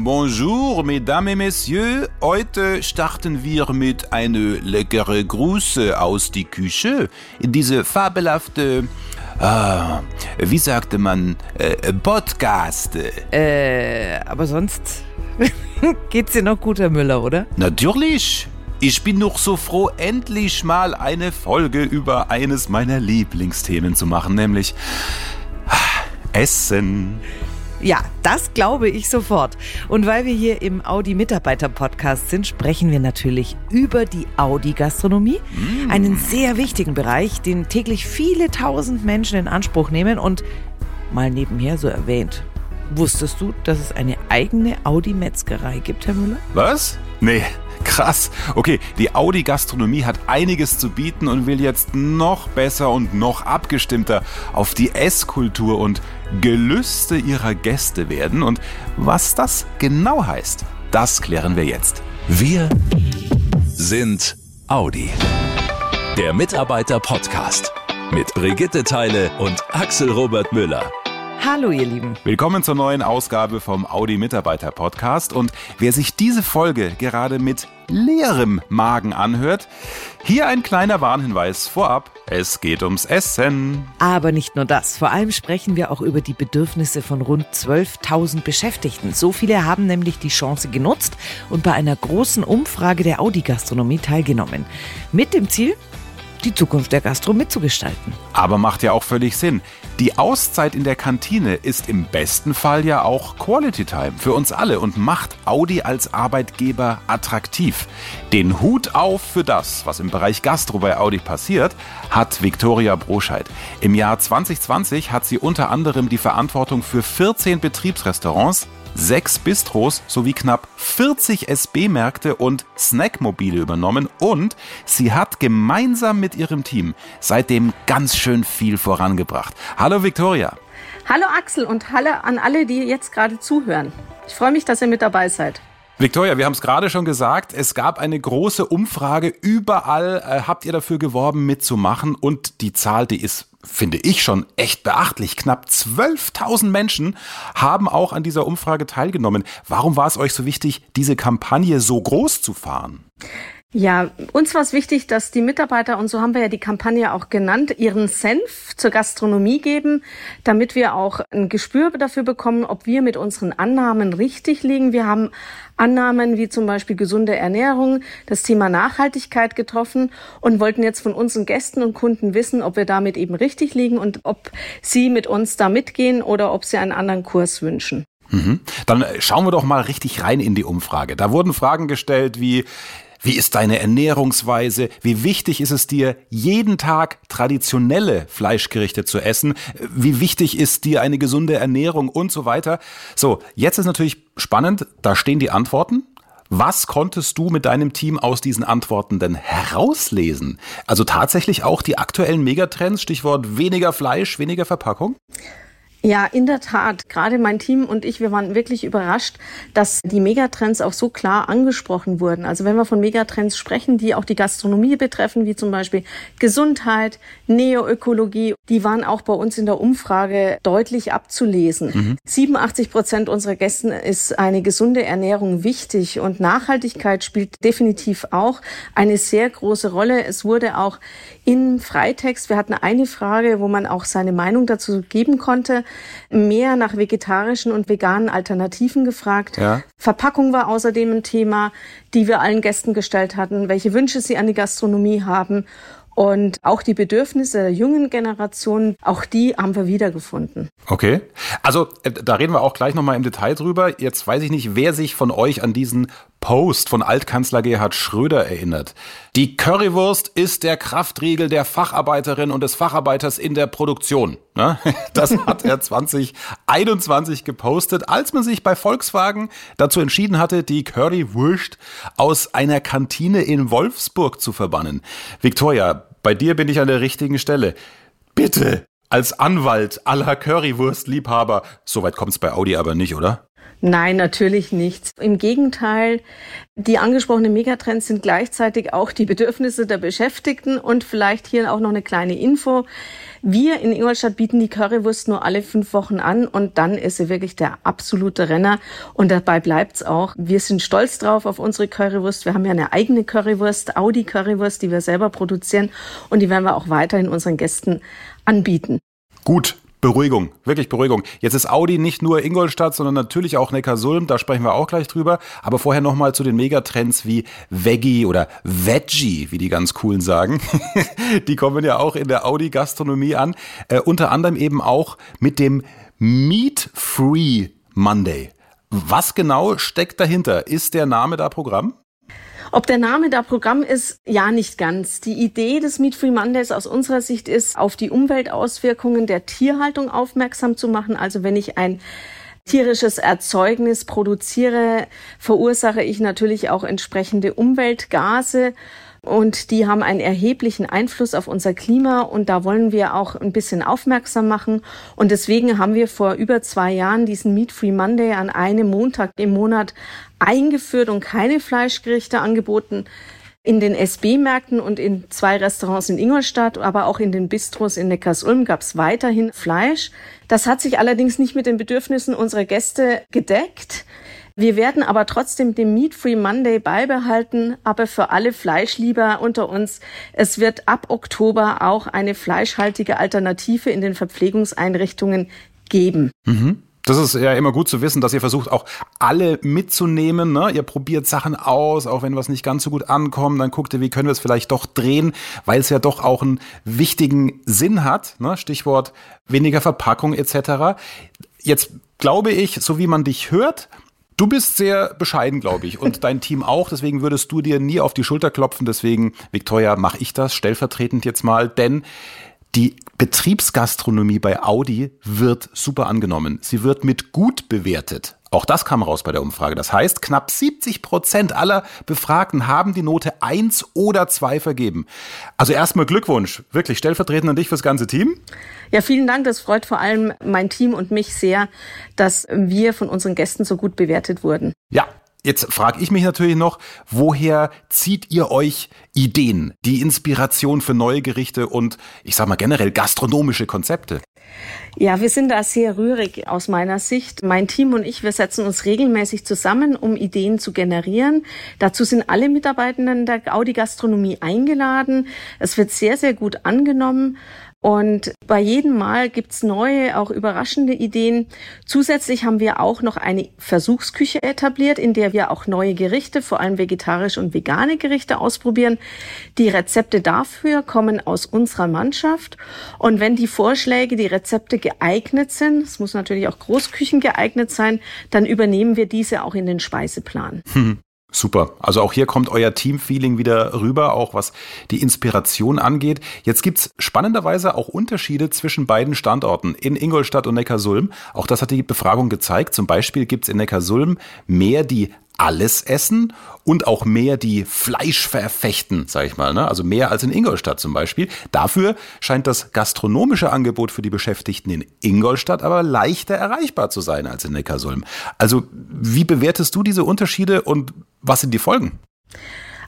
bonjour, mesdames et messieurs. Heute starten wir mit einer leckere Grüße aus die Küche. Diese fabelhafte, ah, wie sagte man, äh, Podcast. Äh, aber sonst geht's dir noch gut, Herr Müller, oder? Natürlich. Ich bin noch so froh, endlich mal eine Folge über eines meiner Lieblingsthemen zu machen, nämlich ah, Essen. Ja, das glaube ich sofort. Und weil wir hier im Audi-Mitarbeiter-Podcast sind, sprechen wir natürlich über die Audi-Gastronomie. Mm. Einen sehr wichtigen Bereich, den täglich viele tausend Menschen in Anspruch nehmen. Und mal nebenher so erwähnt, wusstest du, dass es eine eigene Audi-Metzgerei gibt, Herr Müller? Was? Nee, Krass. Okay, die Audi Gastronomie hat einiges zu bieten und will jetzt noch besser und noch abgestimmter auf die Esskultur und Gelüste ihrer Gäste werden. Und was das genau heißt, das klären wir jetzt. Wir sind Audi. Der Mitarbeiter-Podcast mit Brigitte Teile und Axel Robert Müller. Hallo ihr Lieben. Willkommen zur neuen Ausgabe vom Audi Mitarbeiter Podcast und wer sich diese Folge gerade mit leerem Magen anhört, hier ein kleiner Warnhinweis vorab. Es geht ums Essen. Aber nicht nur das. Vor allem sprechen wir auch über die Bedürfnisse von rund 12.000 Beschäftigten. So viele haben nämlich die Chance genutzt und bei einer großen Umfrage der Audi Gastronomie teilgenommen. Mit dem Ziel, die Zukunft der Gastro mitzugestalten. Aber macht ja auch völlig Sinn. Die Auszeit in der Kantine ist im besten Fall ja auch Quality Time für uns alle und macht Audi als Arbeitgeber attraktiv. Den Hut auf für das, was im Bereich Gastro bei Audi passiert, hat Viktoria Broscheid. Im Jahr 2020 hat sie unter anderem die Verantwortung für 14 Betriebsrestaurants, sechs Bistros sowie knapp 40 SB-Märkte und Snackmobile übernommen und sie hat gemeinsam mit ihrem Team seitdem ganz schön viel vorangebracht. Hallo Viktoria. Hallo Axel und hallo an alle, die jetzt gerade zuhören. Ich freue mich, dass ihr mit dabei seid. Victoria, wir haben es gerade schon gesagt, es gab eine große Umfrage. Überall äh, habt ihr dafür geworben, mitzumachen. Und die Zahl, die ist, finde ich, schon echt beachtlich. Knapp 12.000 Menschen haben auch an dieser Umfrage teilgenommen. Warum war es euch so wichtig, diese Kampagne so groß zu fahren? Ja, uns war es wichtig, dass die Mitarbeiter, und so haben wir ja die Kampagne auch genannt, ihren Senf zur Gastronomie geben, damit wir auch ein Gespür dafür bekommen, ob wir mit unseren Annahmen richtig liegen. Wir haben Annahmen wie zum Beispiel gesunde Ernährung, das Thema Nachhaltigkeit getroffen und wollten jetzt von unseren Gästen und Kunden wissen, ob wir damit eben richtig liegen und ob sie mit uns da mitgehen oder ob sie einen anderen Kurs wünschen. Mhm. Dann schauen wir doch mal richtig rein in die Umfrage. Da wurden Fragen gestellt wie, wie ist deine Ernährungsweise? Wie wichtig ist es dir, jeden Tag traditionelle Fleischgerichte zu essen? Wie wichtig ist dir eine gesunde Ernährung und so weiter? So, jetzt ist natürlich spannend, da stehen die Antworten. Was konntest du mit deinem Team aus diesen Antworten denn herauslesen? Also tatsächlich auch die aktuellen Megatrends, Stichwort weniger Fleisch, weniger Verpackung? Ja, in der Tat. Gerade mein Team und ich, wir waren wirklich überrascht, dass die Megatrends auch so klar angesprochen wurden. Also wenn wir von Megatrends sprechen, die auch die Gastronomie betreffen, wie zum Beispiel Gesundheit, Neoökologie, die waren auch bei uns in der Umfrage deutlich abzulesen. Mhm. 87 Prozent unserer Gästen ist eine gesunde Ernährung wichtig und Nachhaltigkeit spielt definitiv auch eine sehr große Rolle. Es wurde auch in Freitext, wir hatten eine Frage, wo man auch seine Meinung dazu geben konnte, mehr nach vegetarischen und veganen Alternativen gefragt. Ja. Verpackung war außerdem ein Thema, die wir allen Gästen gestellt hatten, welche Wünsche sie an die Gastronomie haben. Und auch die Bedürfnisse der jungen Generation, auch die haben wir wiedergefunden. Okay. Also äh, da reden wir auch gleich nochmal im Detail drüber. Jetzt weiß ich nicht, wer sich von euch an diesen Post von Altkanzler Gerhard Schröder erinnert. Die Currywurst ist der Kraftriegel der Facharbeiterin und des Facharbeiters in der Produktion. Ne? Das hat er 2021 gepostet, als man sich bei Volkswagen dazu entschieden hatte, die Currywurst aus einer Kantine in Wolfsburg zu verbannen. Victoria, bei dir bin ich an der richtigen Stelle. Bitte, als Anwalt aller Currywurst-Liebhaber, soweit kommt es bei Audi aber nicht, oder? Nein, natürlich nicht. Im Gegenteil, die angesprochenen Megatrends sind gleichzeitig auch die Bedürfnisse der Beschäftigten und vielleicht hier auch noch eine kleine Info. Wir in Ingolstadt bieten die Currywurst nur alle fünf Wochen an und dann ist sie wirklich der absolute Renner und dabei bleibt's auch. Wir sind stolz drauf auf unsere Currywurst. Wir haben ja eine eigene Currywurst, Audi Currywurst, die wir selber produzieren und die werden wir auch weiterhin unseren Gästen anbieten. Gut, Beruhigung, wirklich Beruhigung. Jetzt ist Audi nicht nur Ingolstadt, sondern natürlich auch Neckarsulm, da sprechen wir auch gleich drüber. Aber vorher nochmal zu den Megatrends wie Veggie oder Veggie, wie die ganz coolen sagen. die kommen ja auch in der Audi-Gastronomie an. Äh, unter anderem eben auch mit dem Meat-Free Monday. Was genau steckt dahinter? Ist der Name da Programm? Ob der Name da Programm ist, ja, nicht ganz. Die Idee des Meat Free Mondays aus unserer Sicht ist, auf die Umweltauswirkungen der Tierhaltung aufmerksam zu machen. Also wenn ich ein tierisches Erzeugnis produziere, verursache ich natürlich auch entsprechende Umweltgase und die haben einen erheblichen Einfluss auf unser Klima und da wollen wir auch ein bisschen aufmerksam machen und deswegen haben wir vor über zwei Jahren diesen Meat Free Monday an einem Montag im Monat eingeführt und keine Fleischgerichte angeboten. In den SB-Märkten und in zwei Restaurants in Ingolstadt, aber auch in den Bistros in Neckarsulm gab es weiterhin Fleisch. Das hat sich allerdings nicht mit den Bedürfnissen unserer Gäste gedeckt. Wir werden aber trotzdem den Meat Free Monday beibehalten, aber für alle Fleischlieber unter uns, es wird ab Oktober auch eine fleischhaltige Alternative in den Verpflegungseinrichtungen geben. Mhm. Das ist ja immer gut zu wissen, dass ihr versucht, auch alle mitzunehmen. Ne? Ihr probiert Sachen aus, auch wenn was nicht ganz so gut ankommt, dann guckt ihr, wie können wir es vielleicht doch drehen, weil es ja doch auch einen wichtigen Sinn hat. Ne? Stichwort weniger Verpackung etc. Jetzt glaube ich, so wie man dich hört, Du bist sehr bescheiden, glaube ich, und dein Team auch. Deswegen würdest du dir nie auf die Schulter klopfen. Deswegen, Victoria, mache ich das stellvertretend jetzt mal, denn die Betriebsgastronomie bei Audi wird super angenommen. Sie wird mit gut bewertet. Auch das kam raus bei der Umfrage. Das heißt, knapp 70 Prozent aller Befragten haben die Note 1 oder 2 vergeben. Also erstmal Glückwunsch, wirklich stellvertretend an dich fürs ganze Team. Ja, vielen Dank. Das freut vor allem mein Team und mich sehr, dass wir von unseren Gästen so gut bewertet wurden. Ja, Jetzt frage ich mich natürlich noch, woher zieht ihr euch Ideen, die Inspiration für neue Gerichte und ich sag mal generell gastronomische Konzepte? Ja, wir sind da sehr rührig aus meiner Sicht. Mein Team und ich, wir setzen uns regelmäßig zusammen, um Ideen zu generieren. Dazu sind alle Mitarbeitenden der Audi Gastronomie eingeladen. Es wird sehr, sehr gut angenommen. Und bei jedem Mal gibt's neue, auch überraschende Ideen. Zusätzlich haben wir auch noch eine Versuchsküche etabliert, in der wir auch neue Gerichte, vor allem vegetarische und vegane Gerichte ausprobieren. Die Rezepte dafür kommen aus unserer Mannschaft. Und wenn die Vorschläge, die Rezepte geeignet sind, es muss natürlich auch Großküchen geeignet sein, dann übernehmen wir diese auch in den Speiseplan. Hm. Super. Also auch hier kommt euer Teamfeeling wieder rüber, auch was die Inspiration angeht. Jetzt gibt's spannenderweise auch Unterschiede zwischen beiden Standorten in Ingolstadt und Neckarsulm. Auch das hat die Befragung gezeigt. Zum Beispiel gibt's in Neckarsulm mehr die alles essen und auch mehr die Fleisch verfechten, sage ich mal. Ne? Also mehr als in Ingolstadt zum Beispiel. Dafür scheint das gastronomische Angebot für die Beschäftigten in Ingolstadt aber leichter erreichbar zu sein als in Neckarsulm. Also wie bewertest du diese Unterschiede und was sind die Folgen?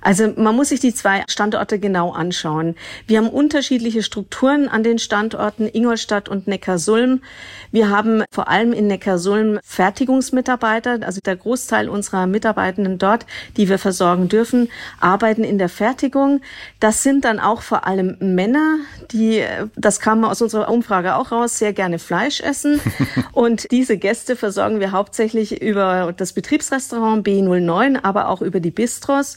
Also man muss sich die zwei Standorte genau anschauen. Wir haben unterschiedliche Strukturen an den Standorten Ingolstadt und Neckarsulm. Wir haben vor allem in Neckarsulm Fertigungsmitarbeiter, also der Großteil unserer Mitarbeitenden dort, die wir versorgen dürfen, arbeiten in der Fertigung. Das sind dann auch vor allem Männer, die, das kam aus unserer Umfrage auch raus, sehr gerne Fleisch essen. und diese Gäste versorgen wir hauptsächlich über das Betriebsrestaurant B09, aber auch über die Bistros.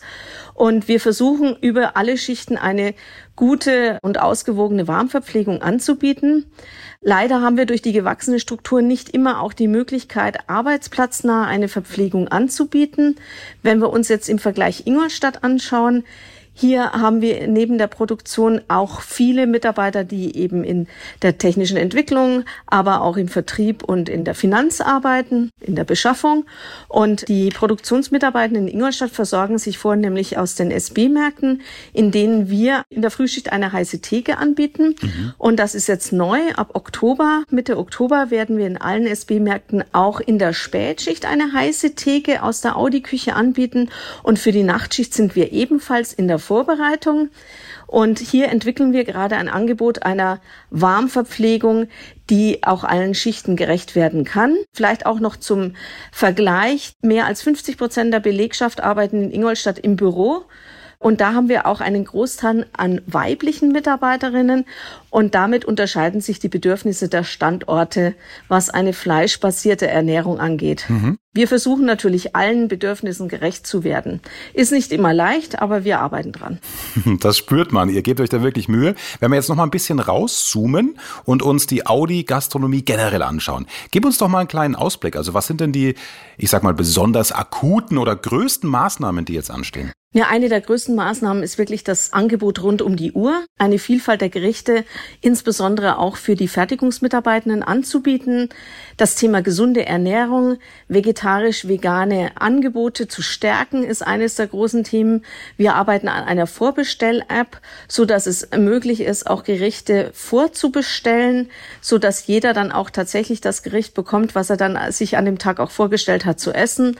Und wir versuchen über alle Schichten eine gute und ausgewogene Warmverpflegung anzubieten. Leider haben wir durch die gewachsene Struktur nicht immer auch die Möglichkeit, arbeitsplatznah eine Verpflegung anzubieten. Wenn wir uns jetzt im Vergleich Ingolstadt anschauen, Hier haben wir neben der Produktion auch viele Mitarbeiter, die eben in der technischen Entwicklung, aber auch im Vertrieb und in der Finanz arbeiten, in der Beschaffung. Und die Produktionsmitarbeiter in Ingolstadt versorgen sich vornehmlich aus den SB-Märkten, in denen wir in der Frühschicht eine heiße Theke anbieten. Mhm. Und das ist jetzt neu. Ab Oktober, Mitte Oktober werden wir in allen SB-Märkten auch in der Spätschicht eine heiße Theke aus der Audi-Küche anbieten. Und für die Nachtschicht sind wir ebenfalls in der Vorbereitung. Und hier entwickeln wir gerade ein Angebot einer Warmverpflegung, die auch allen Schichten gerecht werden kann. Vielleicht auch noch zum Vergleich. Mehr als 50 Prozent der Belegschaft arbeiten in Ingolstadt im Büro. Und da haben wir auch einen Großteil an weiblichen Mitarbeiterinnen. Und damit unterscheiden sich die Bedürfnisse der Standorte, was eine fleischbasierte Ernährung angeht. Mhm. Wir versuchen natürlich allen Bedürfnissen gerecht zu werden. Ist nicht immer leicht, aber wir arbeiten dran. Das spürt man. Ihr gebt euch da wirklich Mühe. Wenn wir jetzt noch mal ein bisschen rauszoomen und uns die Audi-Gastronomie generell anschauen, gib uns doch mal einen kleinen Ausblick. Also was sind denn die, ich sag mal, besonders akuten oder größten Maßnahmen, die jetzt anstehen? Ja, eine der größten Maßnahmen ist wirklich das Angebot rund um die Uhr, eine Vielfalt der Gerichte, insbesondere auch für die Fertigungsmitarbeitenden anzubieten, das Thema gesunde Ernährung, vegetarisch-vegane Angebote zu stärken, ist eines der großen Themen. Wir arbeiten an einer Vorbestell-App, so dass es möglich ist, auch Gerichte vorzubestellen, so dass jeder dann auch tatsächlich das Gericht bekommt, was er dann sich an dem Tag auch vorgestellt hat zu essen.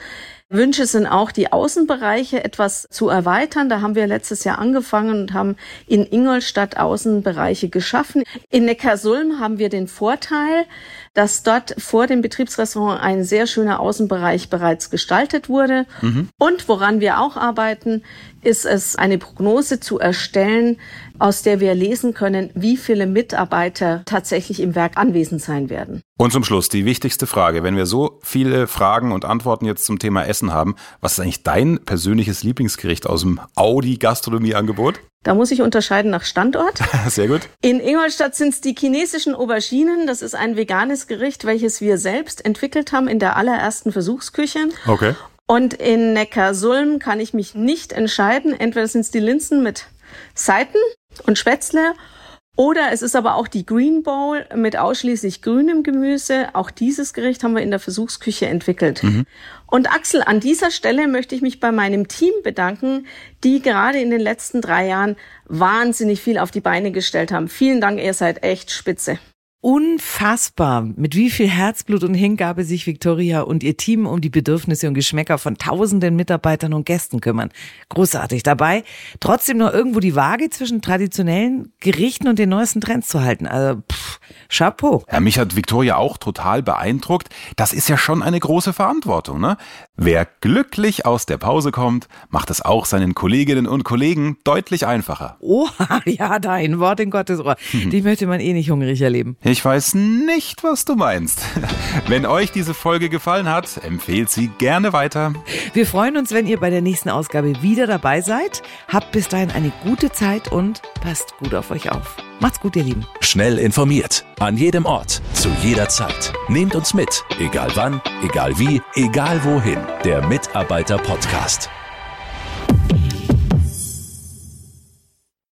Wünsche sind auch, die Außenbereiche etwas zu erweitern. Da haben wir letztes Jahr angefangen und haben in Ingolstadt Außenbereiche geschaffen. In Neckarsulm haben wir den Vorteil, dass dort vor dem Betriebsrestaurant ein sehr schöner Außenbereich bereits gestaltet wurde. Mhm. Und woran wir auch arbeiten, ist es, eine Prognose zu erstellen, aus der wir lesen können, wie viele Mitarbeiter tatsächlich im Werk anwesend sein werden. Und zum Schluss die wichtigste Frage. Wenn wir so viele Fragen und Antworten jetzt zum Thema Essen haben, was ist eigentlich dein persönliches Lieblingsgericht aus dem Audi-Gastronomieangebot? Da muss ich unterscheiden nach Standort. Sehr gut. In Ingolstadt sind es die chinesischen Auberginen. Das ist ein veganes Gericht, welches wir selbst entwickelt haben in der allerersten Versuchsküche. Okay. Und in Neckarsulm kann ich mich nicht entscheiden. Entweder sind es die Linsen mit Seiten und Spätzle oder es ist aber auch die Green Bowl mit ausschließlich grünem Gemüse. Auch dieses Gericht haben wir in der Versuchsküche entwickelt. Mhm. Und Axel, an dieser Stelle möchte ich mich bei meinem Team bedanken, die gerade in den letzten drei Jahren wahnsinnig viel auf die Beine gestellt haben. Vielen Dank, ihr seid echt spitze. Unfassbar, mit wie viel Herzblut und Hingabe sich Victoria und ihr Team um die Bedürfnisse und Geschmäcker von tausenden Mitarbeitern und Gästen kümmern. Großartig dabei, trotzdem noch irgendwo die Waage zwischen traditionellen Gerichten und den neuesten Trends zu halten. Also, pff, Chapeau. Ja, mich hat Victoria auch total beeindruckt. Das ist ja schon eine große Verantwortung, ne? Wer glücklich aus der Pause kommt, macht es auch seinen Kolleginnen und Kollegen deutlich einfacher. Oha, ja, dein Wort in Gottes Ohr. Die möchte man eh nicht hungrig erleben. Ich weiß nicht, was du meinst. Wenn euch diese Folge gefallen hat, empfehlt sie gerne weiter. Wir freuen uns, wenn ihr bei der nächsten Ausgabe wieder dabei seid. Habt bis dahin eine gute Zeit und passt gut auf euch auf. Macht's gut, ihr Lieben. Schnell informiert. An jedem Ort. Zu jeder Zeit. Nehmt uns mit. Egal wann, egal wie, egal wohin. Der Mitarbeiter-Podcast.